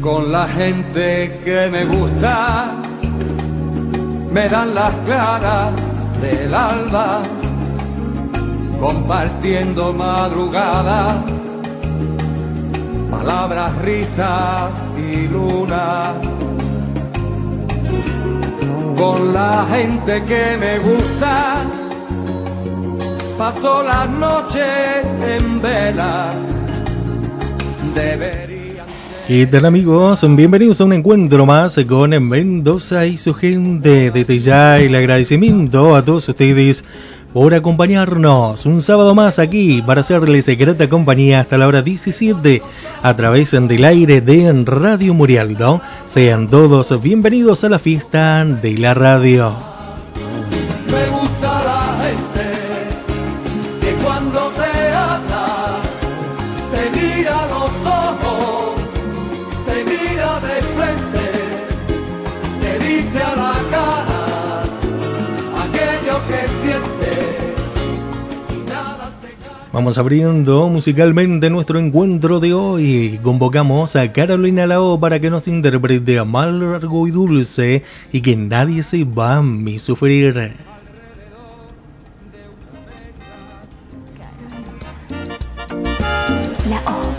con la gente que me gusta, me dan las claras del alba, compartiendo madrugada, palabras, risas y luna. Con la gente que me gusta, paso las noches en vela. Deberían ¿Qué tal amigos? Bienvenidos a un encuentro más con Mendoza y su gente. Desde ya el agradecimiento a todos ustedes por acompañarnos un sábado más aquí para hacerles grata compañía hasta la hora 17 a través del aire de Radio Murialdo. Sean todos bienvenidos a la fiesta de la radio. Vamos abriendo musicalmente nuestro encuentro de hoy. Convocamos a Carolina Lao para que nos interprete Amargo y Dulce y que nadie se va a mi sufrir. La O.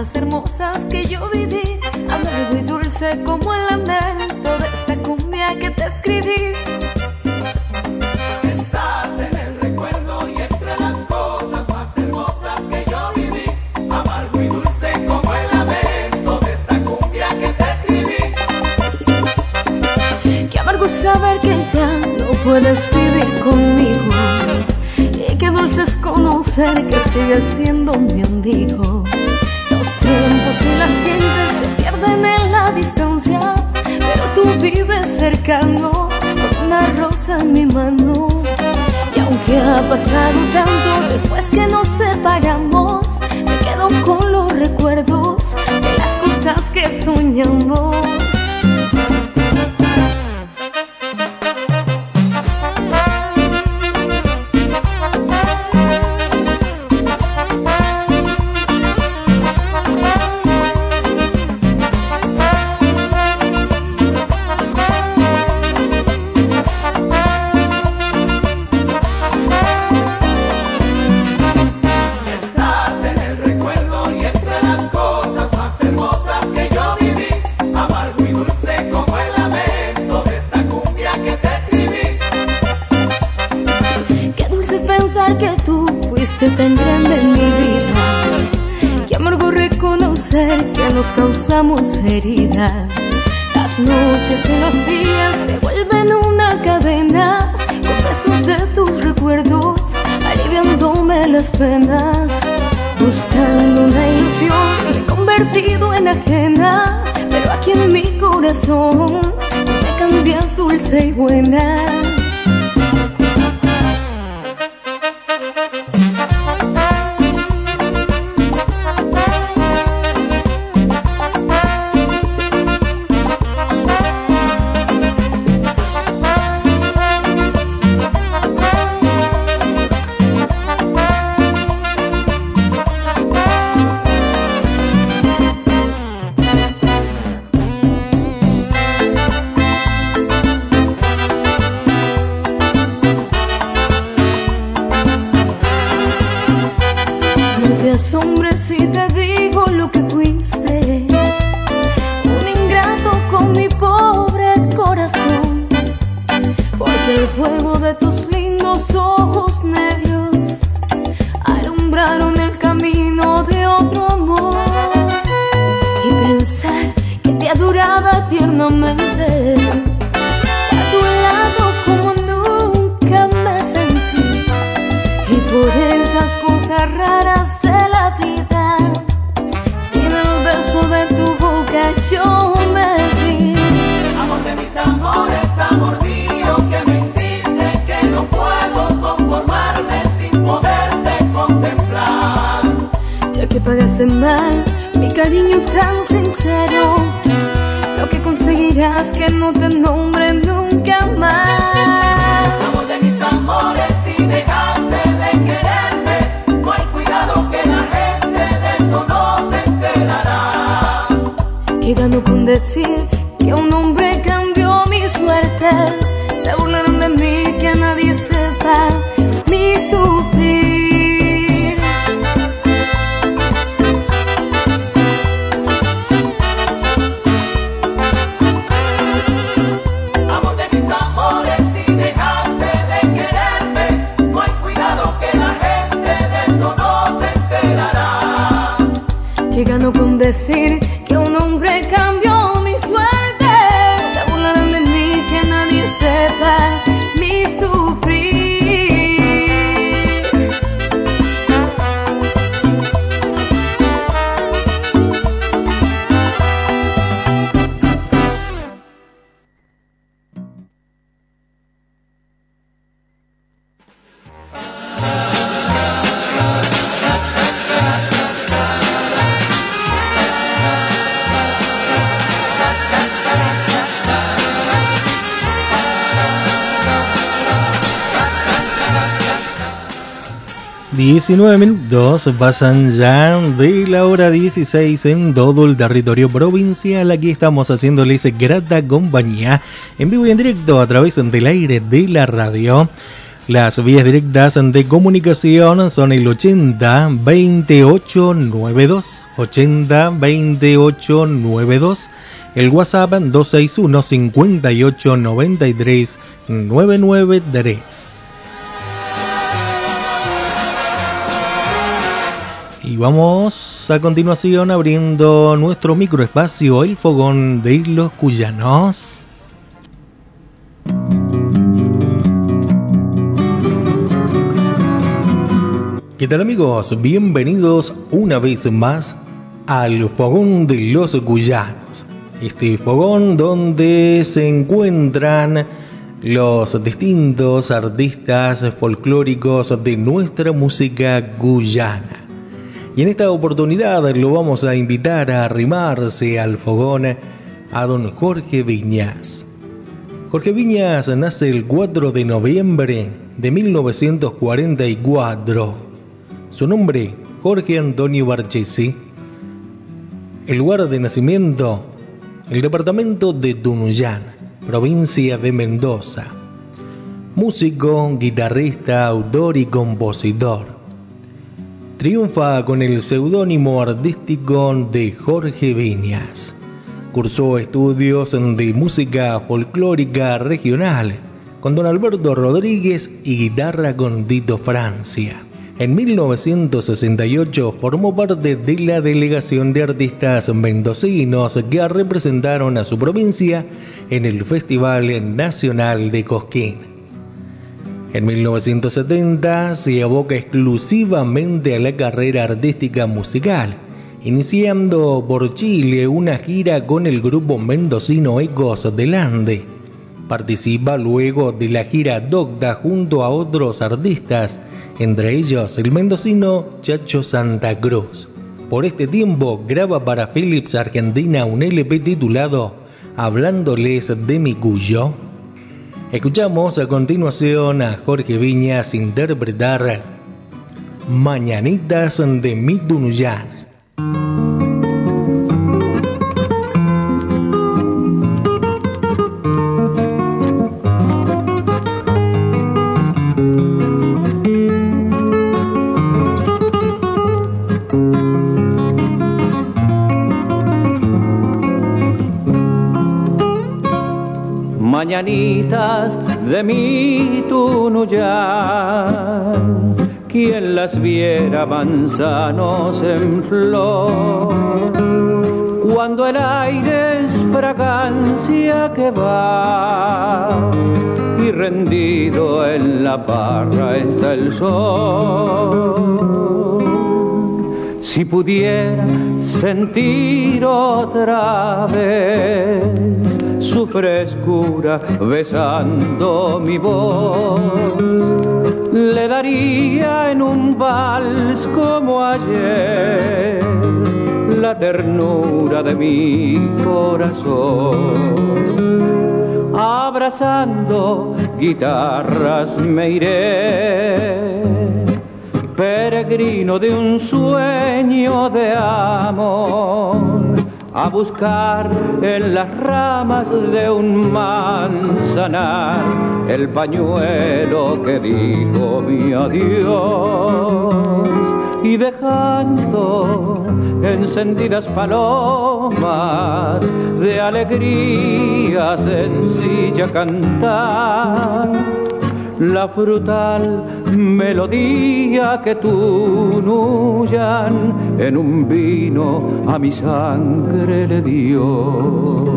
más hermosas que yo viví, amargo y dulce como el lamento de esta cumbia que te escribí. Saber que ya no puedes vivir conmigo. Y qué dulce es conocer que sigues siendo mi amigo. Tiempos y las gentes se pierden en la distancia, pero tú vives cercano con una rosa en mi mano. Y aunque ha pasado tanto después que nos separamos, me quedo con los recuerdos de las cosas que soñamos. Nos causamos heridas. Las noches y los días se vuelven una cadena con besos de tus recuerdos, aliviándome las penas. Buscando una ilusión, me he convertido en ajena, pero aquí en mi corazón me cambias dulce y buena. Pagaste mal mi cariño tan sincero, lo que conseguí digas que no te nombre nunca más. Amor de mis amores, si dejaste de quererme, no hay cuidado que la gente de eso no se enterará. Que gano con decir que un 19 minutos pasan ya de la hora 16 en todo el territorio provincial. Aquí estamos haciéndoles grata compañía en vivo y en directo a través del aire de la radio. Las vías directas de comunicación son el 80 28 92 80 28 92 el WhatsApp 261 58 93 993 Y vamos a continuación abriendo nuestro microespacio, el fogón de los cuyanos. ¿Qué tal amigos? Bienvenidos una vez más al fogón de los cuyanos. Este fogón donde se encuentran los distintos artistas folclóricos de nuestra música guyana. Y en esta oportunidad lo vamos a invitar a arrimarse al fogón a don Jorge Viñas. Jorge Viñas nace el 4 de noviembre de 1944. Su nombre, Jorge Antonio Barchesi. El lugar de nacimiento, el departamento de Tunuyán, provincia de Mendoza. Músico, guitarrista, autor y compositor. Triunfa con el seudónimo artístico de Jorge Viñas. Cursó estudios de música folclórica regional con don Alberto Rodríguez y guitarra con Tito Francia. En 1968 formó parte de la delegación de artistas mendocinos que representaron a su provincia en el Festival Nacional de Cosquín. En 1970 se aboca exclusivamente a la carrera artística musical, iniciando por Chile una gira con el grupo mendocino Ecos del Ande. Participa luego de la gira Docta junto a otros artistas, entre ellos el mendocino Chacho Santa Cruz. Por este tiempo graba para Philips Argentina un LP titulado Hablándoles de mi cuyo. Escuchamos a continuación a Jorge Viñas interpretar Mañanitas de mi mañanitas de mi Tunuyán. Quien las viera manzanos en flor, cuando el aire es fragancia que va y rendido en la parra está el sol. Si pudiera sentir otra vez su frescura besando mi voz, le daría en un vals como ayer la ternura de mi corazón. Abrazando guitarras me iré, peregrino de un sueño de amor a buscar en las ramas de un manzanar el pañuelo que dijo mi adiós. Y dejando encendidas palomas de alegría sencilla cantar la frutal melodía que tunuyan en un vino a mi sangre le dio.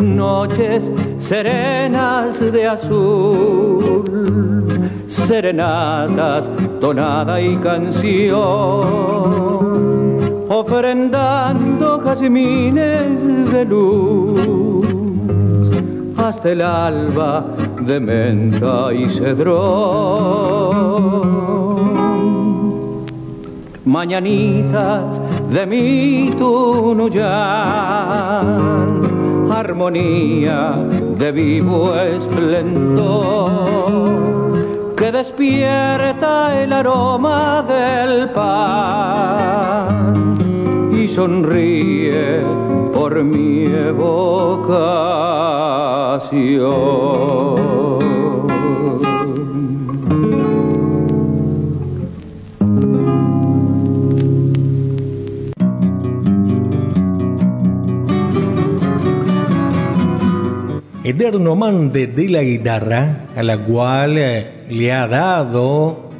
Noches serenas de azul, serenatas, tonada y canción, ofrendando jazmines de luz hasta el alba de menta y cedrón. Mañanitas de mi Tunuyán armonía de vivo esplendor que despierta el aroma del pan y sonríe por mi evocación. Eterno amante de la guitarra, a la cual eh, le ha dado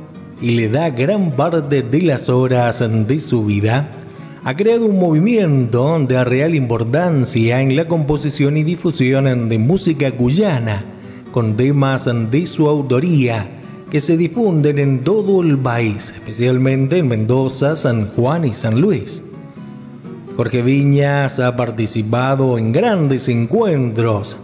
y le da gran parte de las horas de su vida, ha creado un movimiento de real importancia en la composición y difusión de música cuyana, con temas de su autoría que se difunden en todo el país, especialmente en Mendoza, San Juan y San Luis. Jorge Viñas ha participado en grandes encuentros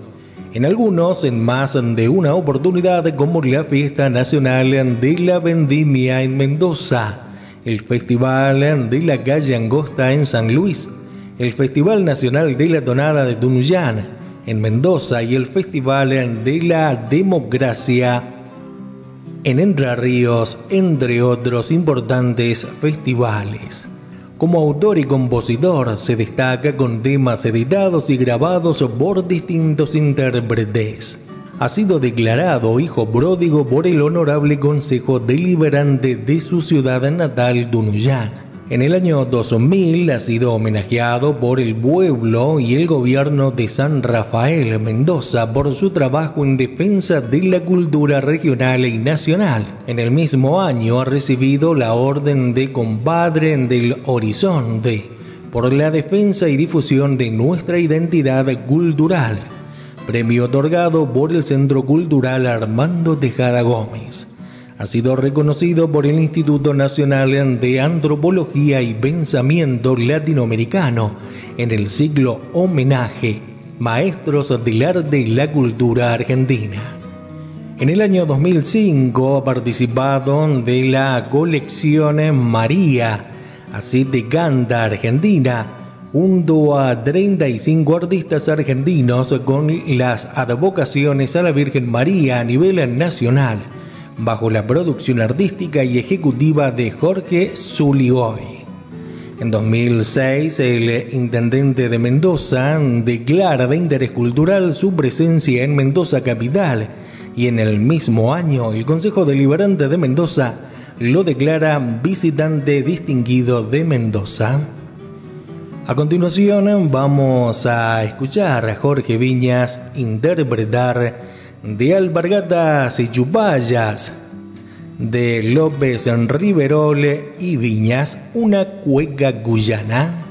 en algunos en más de una oportunidad como la Fiesta Nacional de la Vendimia en Mendoza, el Festival de la Calle Angosta en San Luis, el Festival Nacional de la Tonada de Tunuyán en Mendoza y el Festival de la Democracia en Entre Ríos, entre otros importantes festivales. Como autor y compositor se destaca con temas editados y grabados por distintos intérpretes. Ha sido declarado hijo pródigo por el Honorable Consejo Deliberante de su ciudad natal, Dunuyán. En el año 2000 ha sido homenajeado por el pueblo y el gobierno de San Rafael Mendoza por su trabajo en defensa de la cultura regional y nacional. En el mismo año ha recibido la Orden de Compadre del Horizonte por la defensa y difusión de nuestra identidad cultural. Premio otorgado por el Centro Cultural Armando Tejada Gómez ha sido reconocido por el Instituto Nacional de Antropología y Pensamiento Latinoamericano en el ciclo Homenaje Maestros del Arte y la Cultura Argentina. En el año 2005 ha participado de la colección María, así de canta Argentina, junto a 35 artistas argentinos con las advocaciones a la Virgen María a nivel nacional bajo la producción artística y ejecutiva de Jorge Zuligoy. En 2006, el intendente de Mendoza declara de interés cultural su presencia en Mendoza capital y en el mismo año el Consejo Deliberante de Mendoza lo declara visitante distinguido de Mendoza. A continuación vamos a escuchar a Jorge Viñas interpretar de Alpargatas y Chupayas, de López en Riverole y Viñas, una cueca guyana.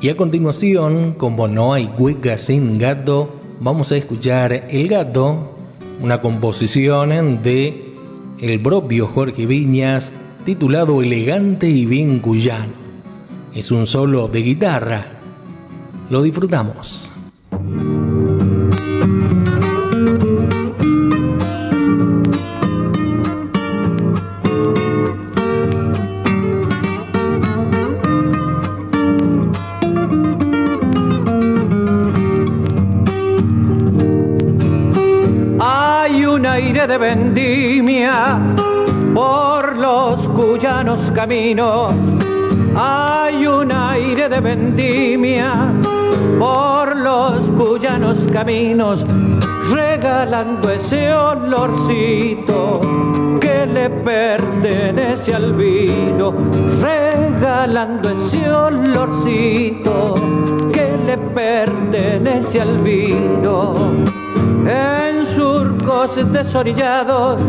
Y a continuación, como no hay cueca sin gato, vamos a escuchar El gato una composición de el propio Jorge Viñas titulado Elegante y bien cuyano. Es un solo de guitarra. Lo disfrutamos. Caminos. Hay un aire de vendimia por los cuyanos caminos, regalando ese olorcito que le pertenece al vino, regalando ese olorcito que le pertenece al vino. En surcos desorillados,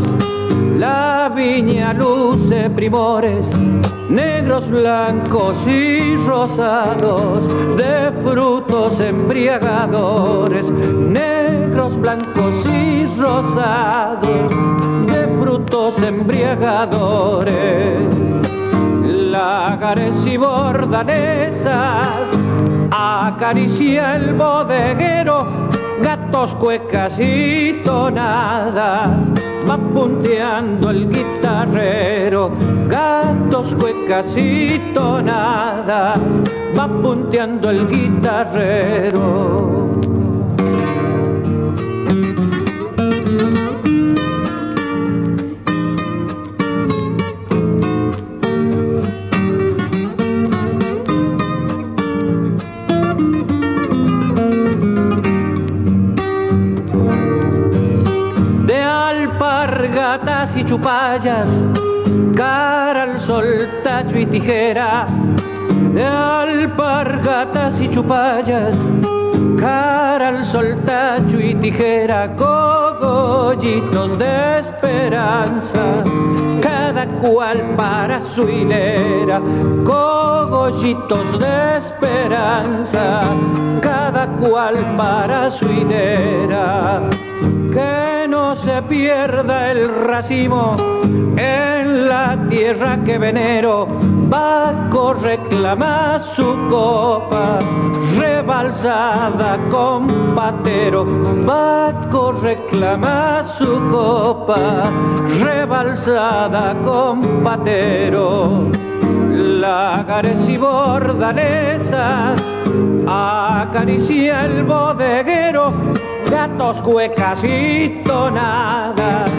la viña luce primores, negros, blancos y rosados, de frutos embriagadores, negros, blancos y rosados, de frutos embriagadores. Lagares y bordanesas, acaricia el bodeguero gatos, cuecas y tonadas, va punteando el guitarrero, gatos, cuecas y tonadas, va punteando el guitarrero. Chupallas, cara al sol, tacho y tijera, de alpargatas y chupallas, cara al sol, tacho y tijera, cogollitos de esperanza, cada cual para su hilera, cogollitos de esperanza, cada cual para su hilera. Que no se pierda el racimo en la tierra que venero. Baco reclama su copa rebalsada con patero. Baco reclama su copa rebalsada con patero. Lagares y bordalesas acaricia el bodeguero gatos, cuecas y tonadas,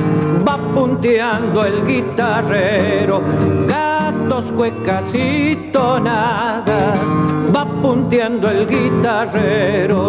va punteando el guitarrero. Gatos, cuecas y tonadas, va punteando el guitarrero.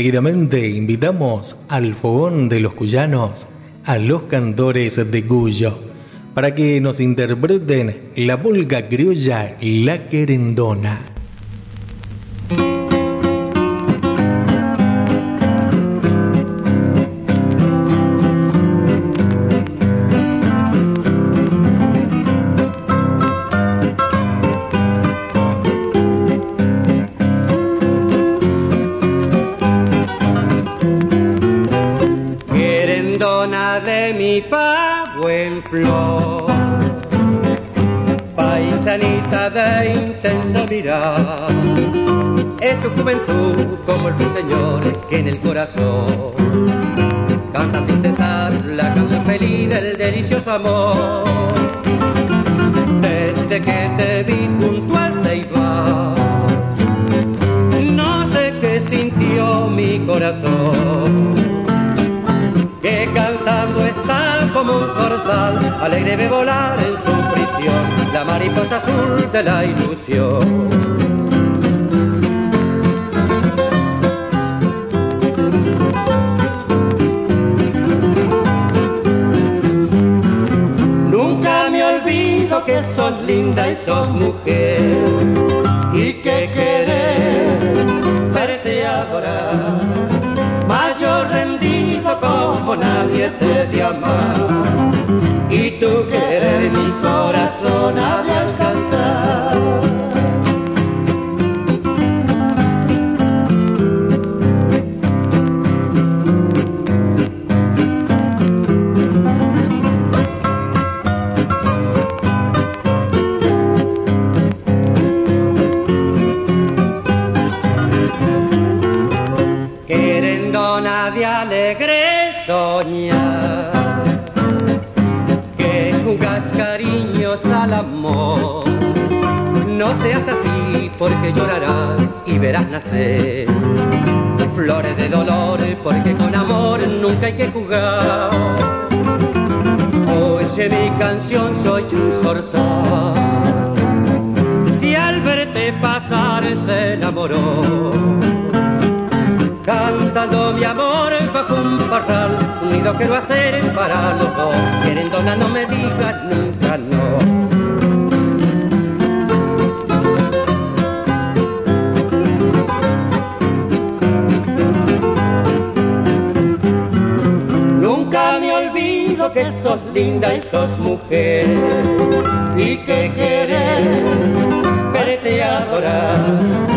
Seguidamente invitamos al fogón de los cuyanos a los cantores de Cuyo para que nos interpreten la volga criolla La Querendona. Juventud como el ruiseñor que en el corazón canta sin cesar la canción feliz del delicioso amor. Desde que te vi junto al Ceibal, no sé qué sintió mi corazón, que cantando está como un zorzal, alegre de volar en su prisión, la mariposa azul de la ilusión. Que sos linda y sos mujer y que querer verte adorar. Mas yo rendido como nadie te de amar y tu querer mi corazón ha de que jugás cariños al amor. No seas así porque llorarás y verás nacer flores de dolor porque con amor nunca hay que jugar. Oye mi canción, soy un zorzal y al verte pasar se enamoró. Cantando mi amor bajo un parral, unido quiero hacer para los dos. Querendona, no me digas nunca no. Nunca me olvido que sos linda y sos mujer y que querer verte adorar.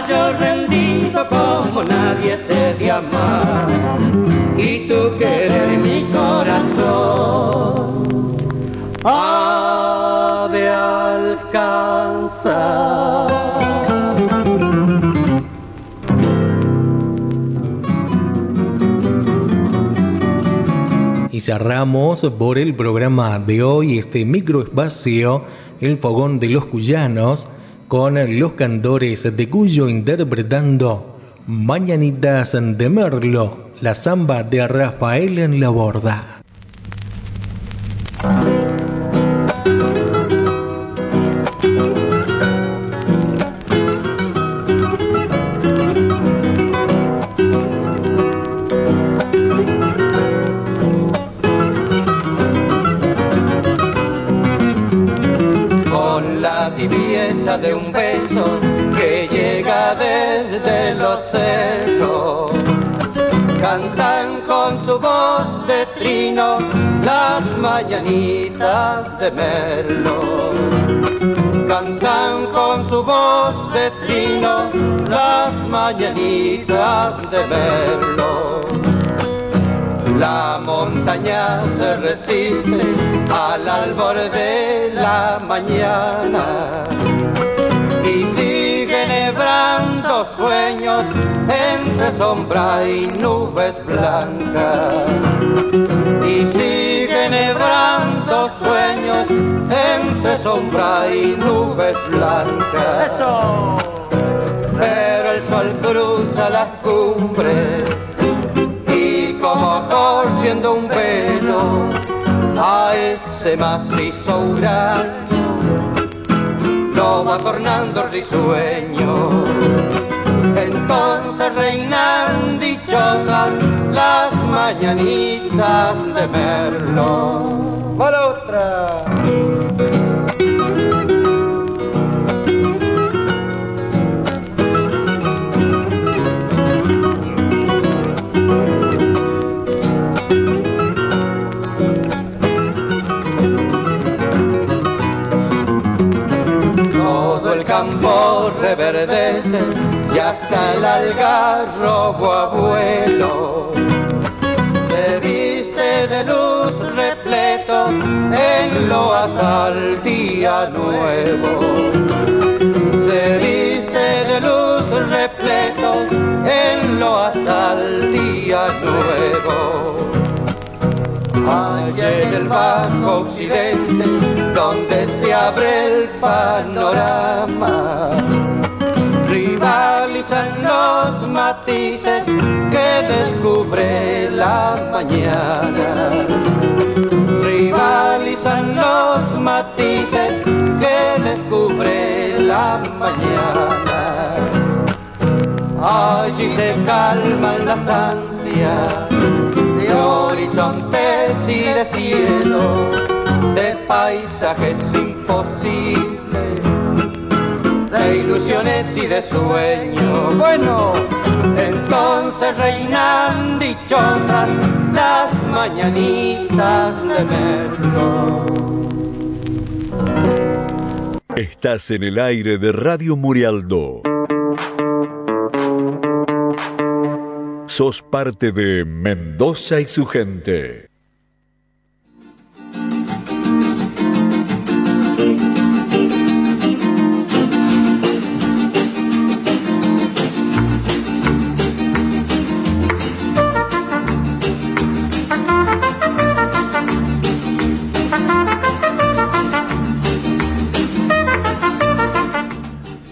Mayor rendido como nadie te de amar y tu querer mi corazón ha de alcanzar. Y cerramos por el programa de hoy este microespacio, el fogón de los cuyanos, con los cantores de Cuyo interpretando Mañanitas de Merlo, la samba de Rafael en la borda. Cantan con su voz de trino las mañanitas de Merlo. Cantan con su voz de trino las mañanitas de Merlo. La montaña se resiste al albor de la mañana nebrando sueños entre sombra y nubes blancas. Y sigue nebrando sueños entre sombra y nubes blancas. Pero el sol cruza las cumbres y como corriendo un velo a ese macizo huraño lo va tornando risueño entonces reinan dichosas las mañanitas de Merlo. Va la otra. Algarrobo abuelo se viste de luz repleto en lo al día nuevo. Se viste de luz repleto en lo al día nuevo. Allá en el bajo occidente, donde se abre el panorama, matices que descubre la mañana. Rivalizan los matices que descubre la mañana. Allí se calman las ansias de horizontes y de cielo, de paisajes imposibles, de ilusiones y de sueños. Bueno, reinan dichosas las mañanitas de Merlo. Estás en el aire de Radio Murialdo. Sos parte de Mendoza y su gente.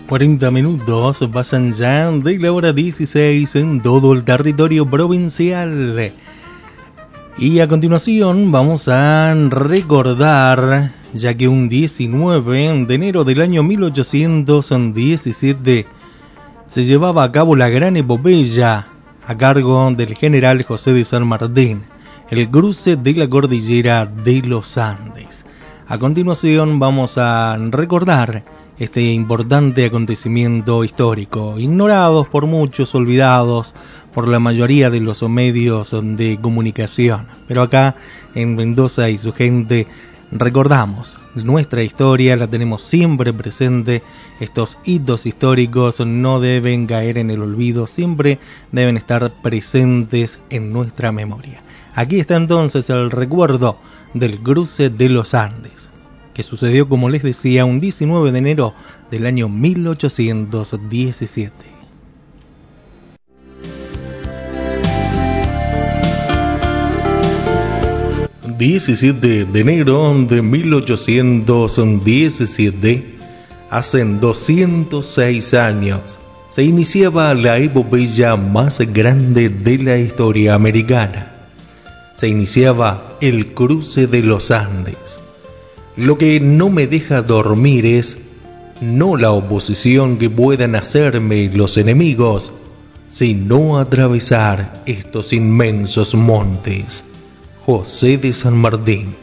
...40 minutos pasan ya de la hora 16 en todo el territorio provincial. Y a continuación vamos a recordar, ya que un 19 de enero del año 1817 se llevaba a cabo la gran epopeya a cargo del general José de San Martín, el cruce de la cordillera de los Andes. A continuación vamos a recordar este importante acontecimiento histórico, ignorados por muchos, olvidados por la mayoría de los medios de comunicación. Pero acá en Mendoza y su gente recordamos nuestra historia, la tenemos siempre presente, estos hitos históricos no deben caer en el olvido, siempre deben estar presentes en nuestra memoria. Aquí está entonces el recuerdo del cruce de los Andes que sucedió, como les decía, un 19 de enero del año 1817. ...17 de enero de 1817... ...hacen 206 años... ...se iniciaba la epopeya más grande de la historia americana... ...se iniciaba el cruce de los Andes lo que no me deja dormir es no la oposición que puedan hacerme los enemigos, sino atravesar estos inmensos montes. José de San Martín.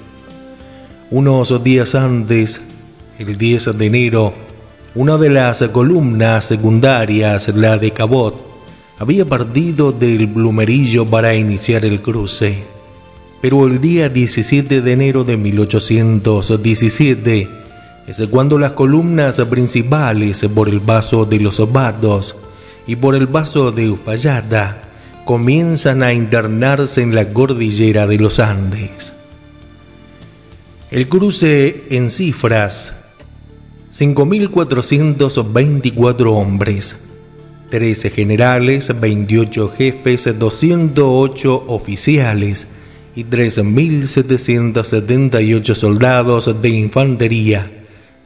Unos días antes, el 10 de enero, una de las columnas secundarias, la de Cabot, había partido del Blumerillo para iniciar el cruce pero el día 17 de enero de 1817 es cuando las columnas principales por el vaso de los Obados y por el vaso de Uspallata comienzan a internarse en la cordillera de los Andes. El cruce en cifras 5.424 hombres, 13 generales, 28 jefes, 208 oficiales, y 3.778 soldados de infantería,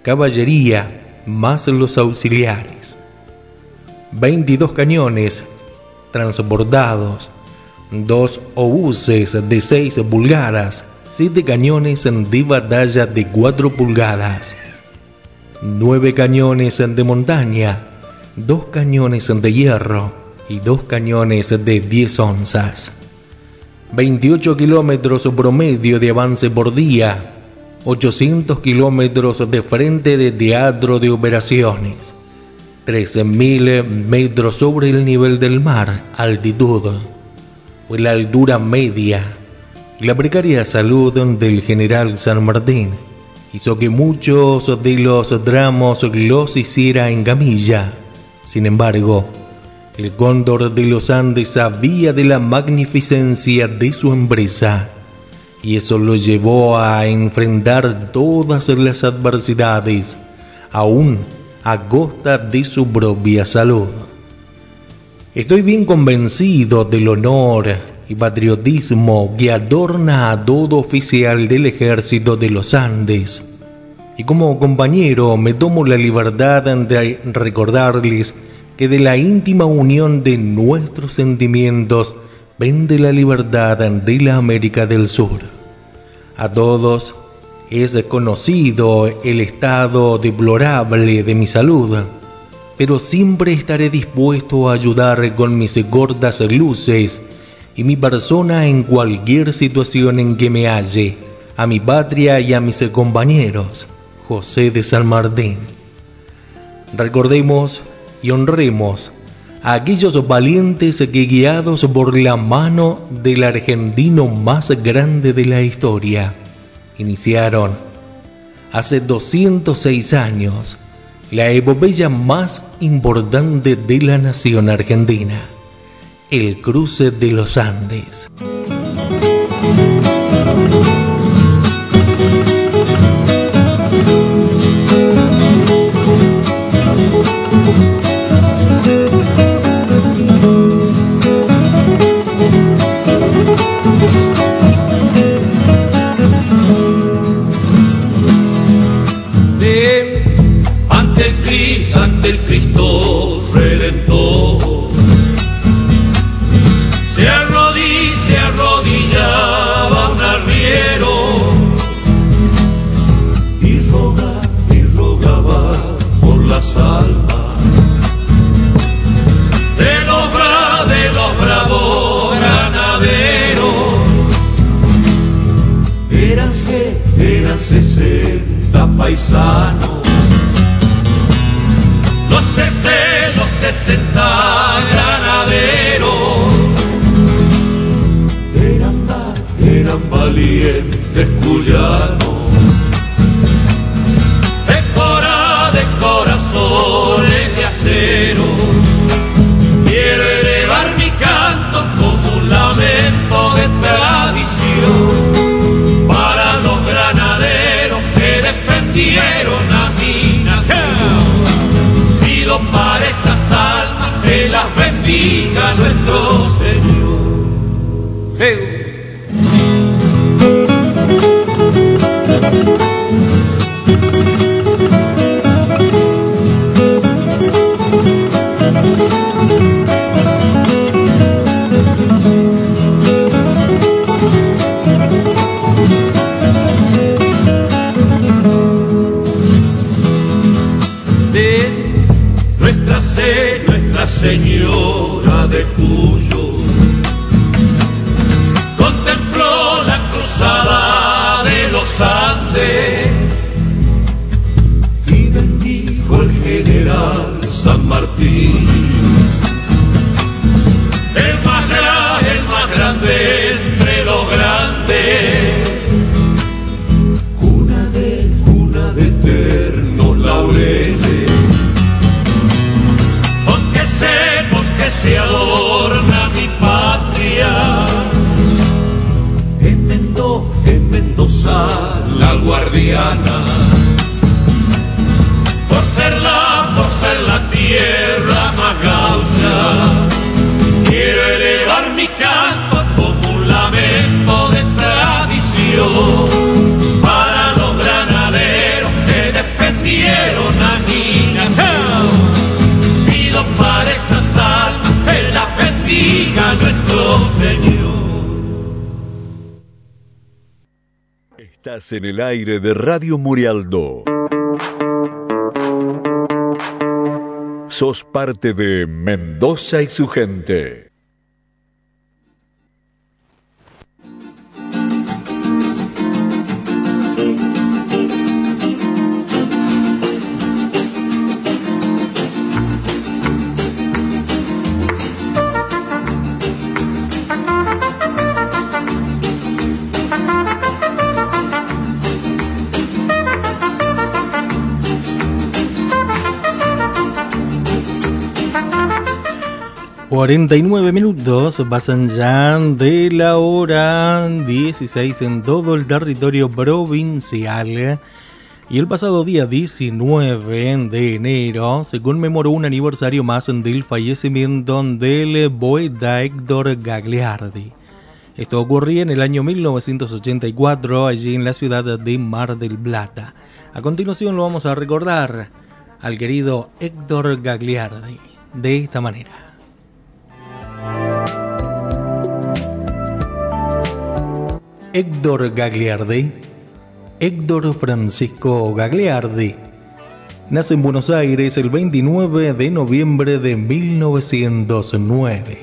caballería, más los auxiliares. 22 cañones transportados, dos obuses de 6 pulgadas, 7 cañones de batalla de 4 pulgadas, 9 cañones de montaña, dos cañones de hierro y dos cañones de 10 onzas. 28 kilómetros promedio de avance por día, 800 kilómetros de frente de teatro de operaciones, 13.000 metros sobre el nivel del mar, altitud. Fue la altura media. La precaria salud del general San Martín hizo que muchos de los tramos los hiciera en camilla. Sin embargo, el cóndor de los Andes sabía de la magnificencia de su empresa y eso lo llevó a enfrentar todas las adversidades, aún a costa de su propia salud. Estoy bien convencido del honor y patriotismo que adorna a todo oficial del ejército de los Andes. Y como compañero me tomo la libertad de recordarles que de la íntima unión de nuestros sentimientos vende la libertad de la América del Sur. A todos es conocido el estado deplorable de mi salud, pero siempre estaré dispuesto a ayudar con mis gordas luces y mi persona en cualquier situación en que me halle, a mi patria y a mis compañeros. José de San Martín. Recordemos y honremos a aquellos valientes que guiados por la mano del argentino más grande de la historia, iniciaron hace 206 años la epopeya más importante de la nación argentina el cruce de los Andes. Cristo, ante el Cristo sesenta granaderos. Eran, eran valientes cuyanos bendiga nuestro Señor. señora Mariana. En el aire de Radio Murialdo. sos parte de Mendoza y su gente. 49 minutos pasan ya de la hora 16 en todo el territorio provincial. Y el pasado día 19 de enero se conmemoró un aniversario más del fallecimiento del poeta Héctor Gagliardi. Esto ocurría en el año 1984 allí en la ciudad de Mar del Plata. A continuación lo vamos a recordar al querido Héctor Gagliardi de esta manera. Héctor Gagliardi, Héctor Francisco Gagliardi, nace en Buenos Aires el 29 de noviembre de 1909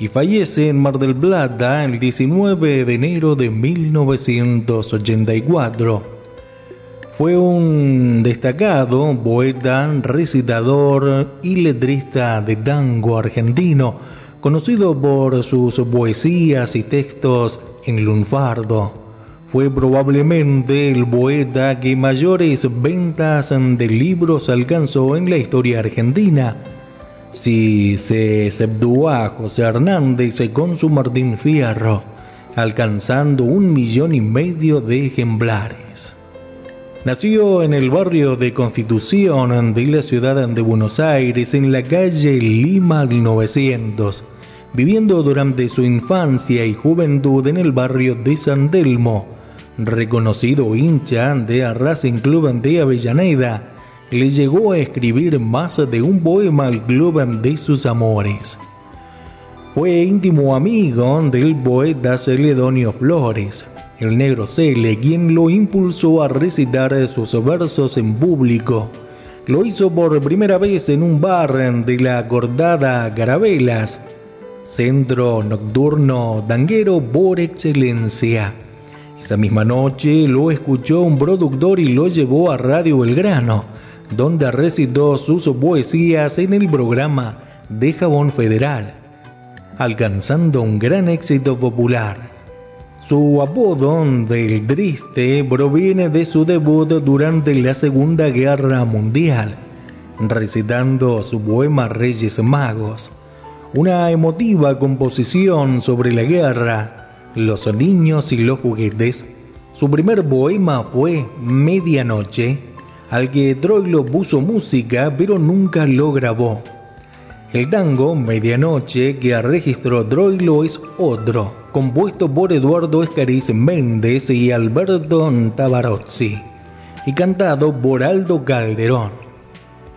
y fallece en Mar del Plata el 19 de enero de 1984. Fue un destacado poeta, recitador y letrista de tango argentino, conocido por sus poesías y textos en lunfardo. Fue probablemente el poeta que mayores ventas de libros alcanzó en la historia argentina. Si se exceptúa a José Hernández con su Martín Fierro, alcanzando un millón y medio de ejemplares. Nació en el barrio de Constitución de la ciudad de Buenos Aires, en la calle Lima 900 viviendo durante su infancia y juventud en el barrio de San Telmo. Reconocido hincha de Racing Club de Avellaneda, le llegó a escribir más de un poema al club de sus amores. Fue íntimo amigo del poeta Celedonio Flores, el negro Cele, quien lo impulsó a recitar sus versos en público. Lo hizo por primera vez en un bar de la acordada Carabelas, centro nocturno danguero por excelencia. Esa misma noche lo escuchó un productor y lo llevó a Radio Belgrano, donde recitó sus poesías en el programa de Jabón Federal, alcanzando un gran éxito popular. Su apodo del Triste proviene de su debut durante la Segunda Guerra Mundial, recitando su poema Reyes Magos una emotiva composición sobre la guerra, los niños y los juguetes. Su primer poema fue Medianoche, al que Troilo puso música pero nunca lo grabó. El tango Medianoche que registró Troilo es otro, compuesto por Eduardo Escariz Méndez y Alberto Tabarozzi, y cantado por Aldo Calderón.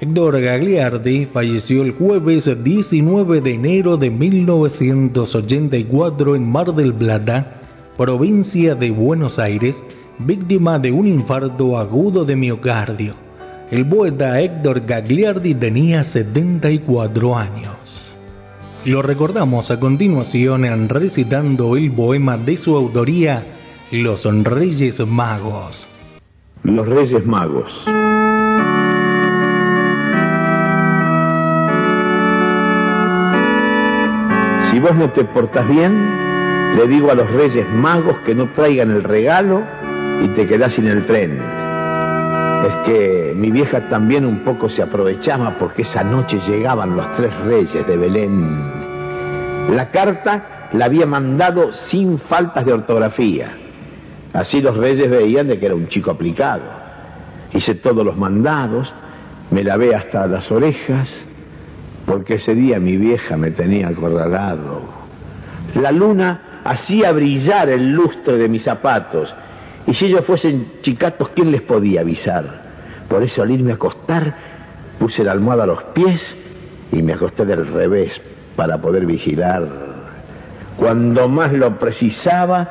Héctor Gagliardi falleció el jueves 19 de enero de 1984 en Mar del Plata, provincia de Buenos Aires, víctima de un infarto agudo de miocardio. El poeta Héctor Gagliardi tenía 74 años. Lo recordamos a continuación recitando el poema de su autoría, Los Reyes Magos. Los Reyes Magos. Vos no te portas bien, le digo a los reyes magos que no traigan el regalo y te quedás sin el tren. Es que mi vieja también un poco se aprovechaba porque esa noche llegaban los tres reyes de Belén. La carta la había mandado sin faltas de ortografía. Así los reyes veían de que era un chico aplicado. Hice todos los mandados, me lavé hasta las orejas, porque ese día mi vieja me tenía acorralado. La luna hacía brillar el lustre de mis zapatos, y si ellos fuesen chicatos, ¿quién les podía avisar? Por eso al irme a acostar, puse la almohada a los pies y me acosté del revés para poder vigilar. Cuando más lo precisaba,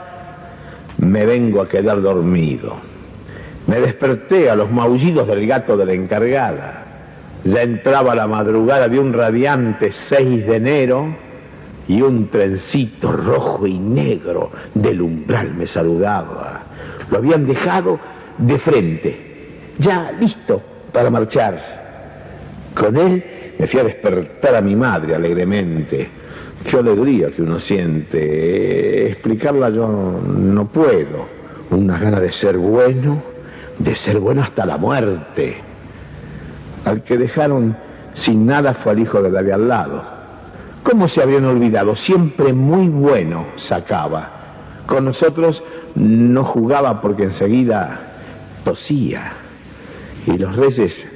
me vengo a quedar dormido. Me desperté a los maullidos del gato de la encargada. Ya entraba la madrugada de un radiante 6 de enero y un trencito rojo y negro del umbral me saludaba. Lo habían dejado de frente, ya listo para marchar. Con él me fui a despertar a mi madre alegremente. Qué alegría que uno siente. Eh, explicarla yo no puedo. Una gana de ser bueno, de ser bueno hasta la muerte. Al que dejaron sin nada fue al hijo de la al lado. ¿Cómo se habían olvidado? Siempre muy bueno sacaba. Con nosotros no jugaba porque enseguida tosía. Y los reyes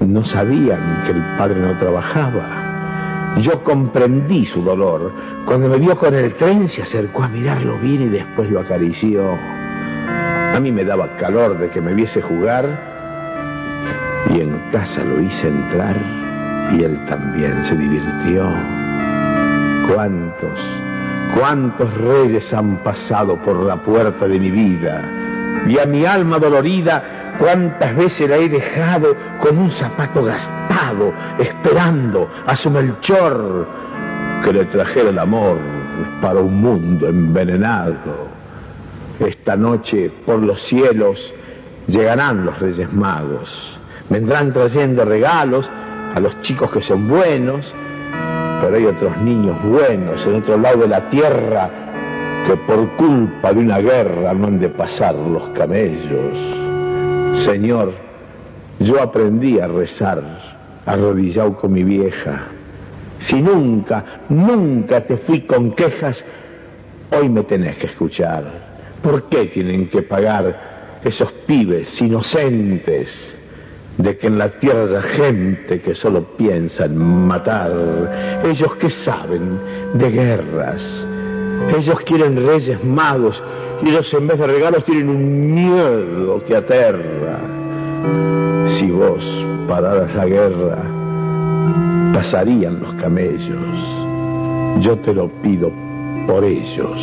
no sabían que el padre no trabajaba. Yo comprendí su dolor. Cuando me vio con el tren se acercó a mirarlo bien y después lo acarició. A mí me daba calor de que me viese jugar y en casa lo hice entrar y él también se divirtió. ¿Cuántos, cuántos reyes han pasado por la puerta de mi vida? Y a mi alma dolorida, cuántas veces la he dejado con un zapato gastado, esperando a su Melchor que le trajera el amor para un mundo envenenado. Esta noche, por los cielos, llegarán los Reyes Magos. Vendrán trayendo regalos a los chicos que son buenos, pero hay otros niños buenos en otro lado de la tierra que por culpa de una guerra no han de pasar los camellos. Señor, yo aprendí a rezar arrodillado con mi vieja. Si nunca, nunca te fui con quejas, hoy me tenés que escuchar. ¿Por qué tienen que pagar esos pibes inocentes? De que en la tierra haya gente que solo piensa en matar, ellos que saben de guerras, ellos quieren reyes magos y ellos en vez de regalos tienen un miedo que aterra. Si vos pararas la guerra, pasarían los camellos. Yo te lo pido por ellos,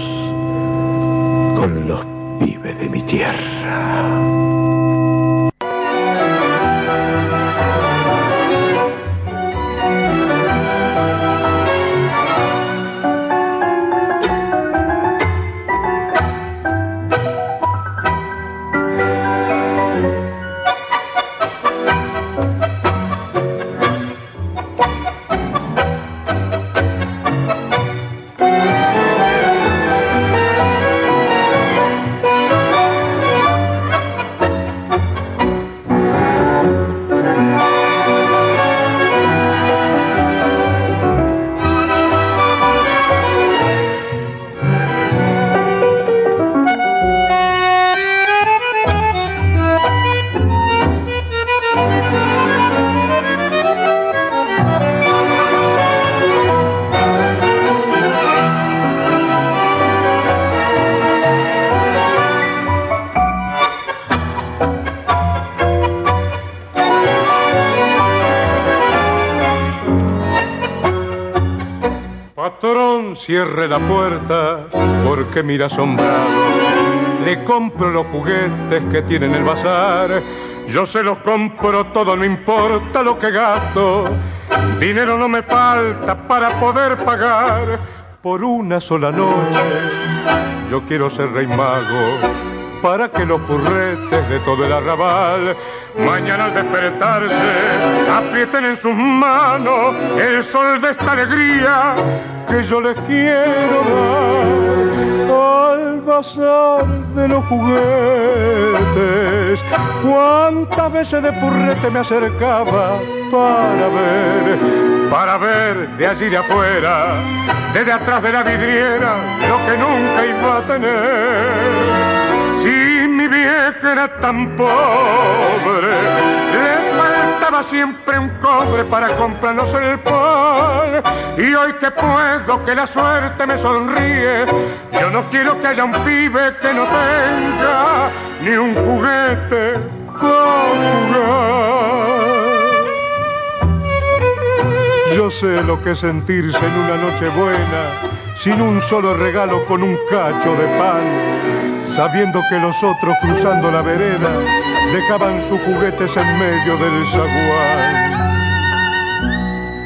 con los pibes de mi tierra. Cierre la puerta porque mira asombrado. Le compro los juguetes que tiene en el bazar. Yo se los compro todo, no importa lo que gasto. Dinero no me falta para poder pagar por una sola noche. Yo quiero ser rey mago para que los curretes de todo el arrabal mañana al despertarse aprieten en sus manos el sol de esta alegría que yo les quiero dar al bazar de los juguetes. Cuántas veces de purrete me acercaba para ver, para ver de allí de afuera, desde atrás de la vidriera, lo que nunca iba a tener vieja era tan pobre, le faltaba siempre un cobre para comprarnos el pan. Y hoy que puedo, que la suerte me sonríe, yo no quiero que haya un pibe que no tenga ni un juguete con jugar. Yo sé lo que es sentirse en una noche buena, sin un solo regalo con un cacho de pan sabiendo que los otros cruzando la vereda dejaban sus juguetes en medio del zaguán.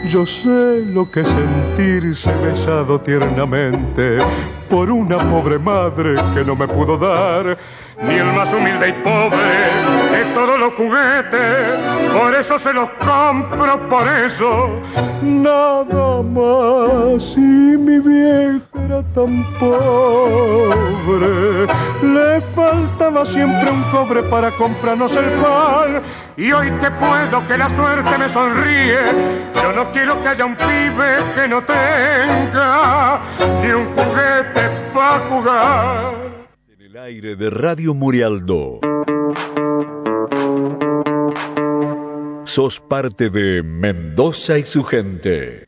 Yo sé lo que sentirse besado tiernamente por una pobre madre que no me pudo dar ni el más humilde y pobre de todos los juguetes. Por eso se los compro, por eso nada más. Y mi vieja era tan pobre, le faltaba siempre un cobre para comprarnos el pan. Y hoy que puedo, que la suerte me sonríe, yo no quiero que haya un pibe que no tenga ni un juguete para jugar aire de Radio Murialdo. Sos parte de Mendoza y su gente.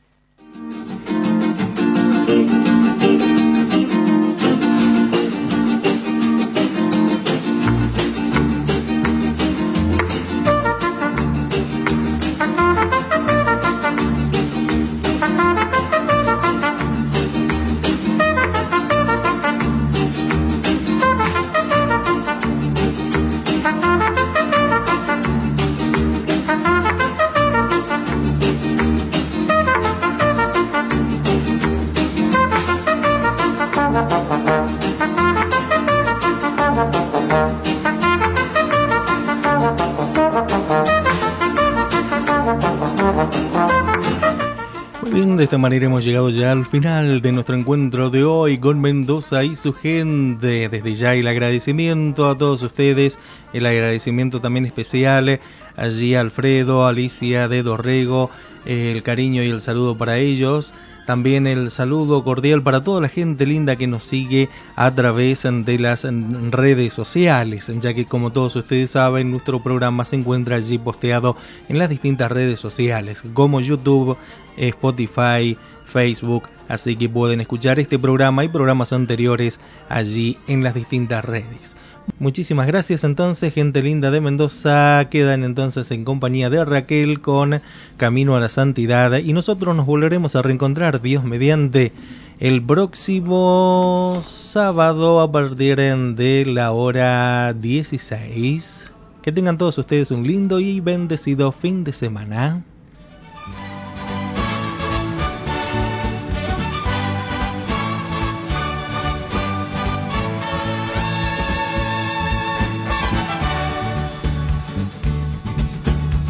Hemos llegado ya al final de nuestro encuentro de hoy con Mendoza y su gente. Desde ya el agradecimiento a todos ustedes, el agradecimiento también especial allí a Alfredo, Alicia de Dorrego, el cariño y el saludo para ellos. También el saludo cordial para toda la gente linda que nos sigue a través de las redes sociales, ya que como todos ustedes saben, nuestro programa se encuentra allí posteado en las distintas redes sociales, como YouTube, Spotify, Facebook, así que pueden escuchar este programa y programas anteriores allí en las distintas redes. Muchísimas gracias entonces, gente linda de Mendoza. Quedan entonces en compañía de Raquel con Camino a la Santidad y nosotros nos volveremos a reencontrar, Dios mediante, el próximo sábado a partir de la hora 16. Que tengan todos ustedes un lindo y bendecido fin de semana.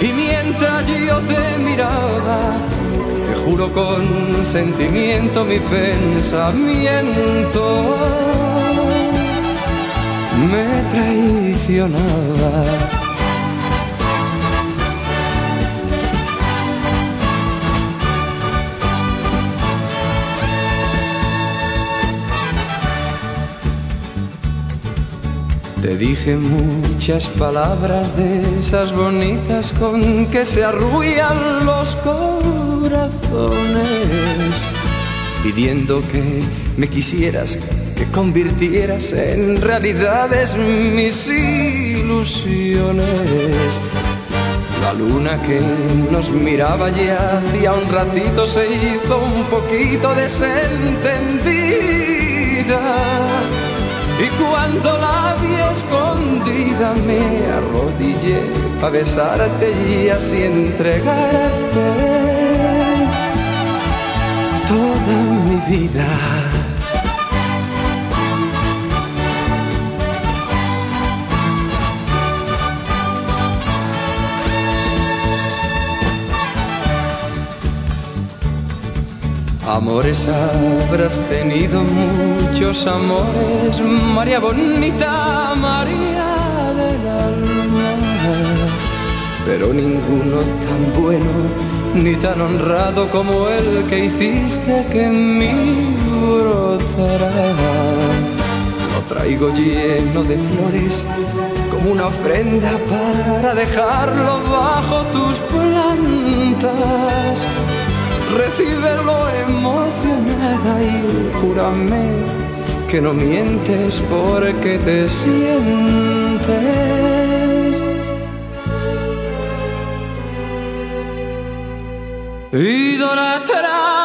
y mientras yo te miraba, te juro con sentimiento mi pensamiento me traicionaba. Te dije muchas palabras de esas bonitas con que se arrullan los corazones, pidiendo que me quisieras, que convirtieras en realidades mis ilusiones. La luna que nos miraba ya hacía un ratito se hizo un poquito desentendida y cuando la vi escondida me arrodillé a besarte y así entregarte toda mi vida. Amores habrás tenido muchos amores, María bonita, María del alma, pero ninguno tan bueno ni tan honrado como el que hiciste que en mí brotará. Lo traigo lleno de flores como una ofrenda para dejarlo bajo tus plantas recíbelo emocionada y júrame que no mientes porque te sientes. Idolatra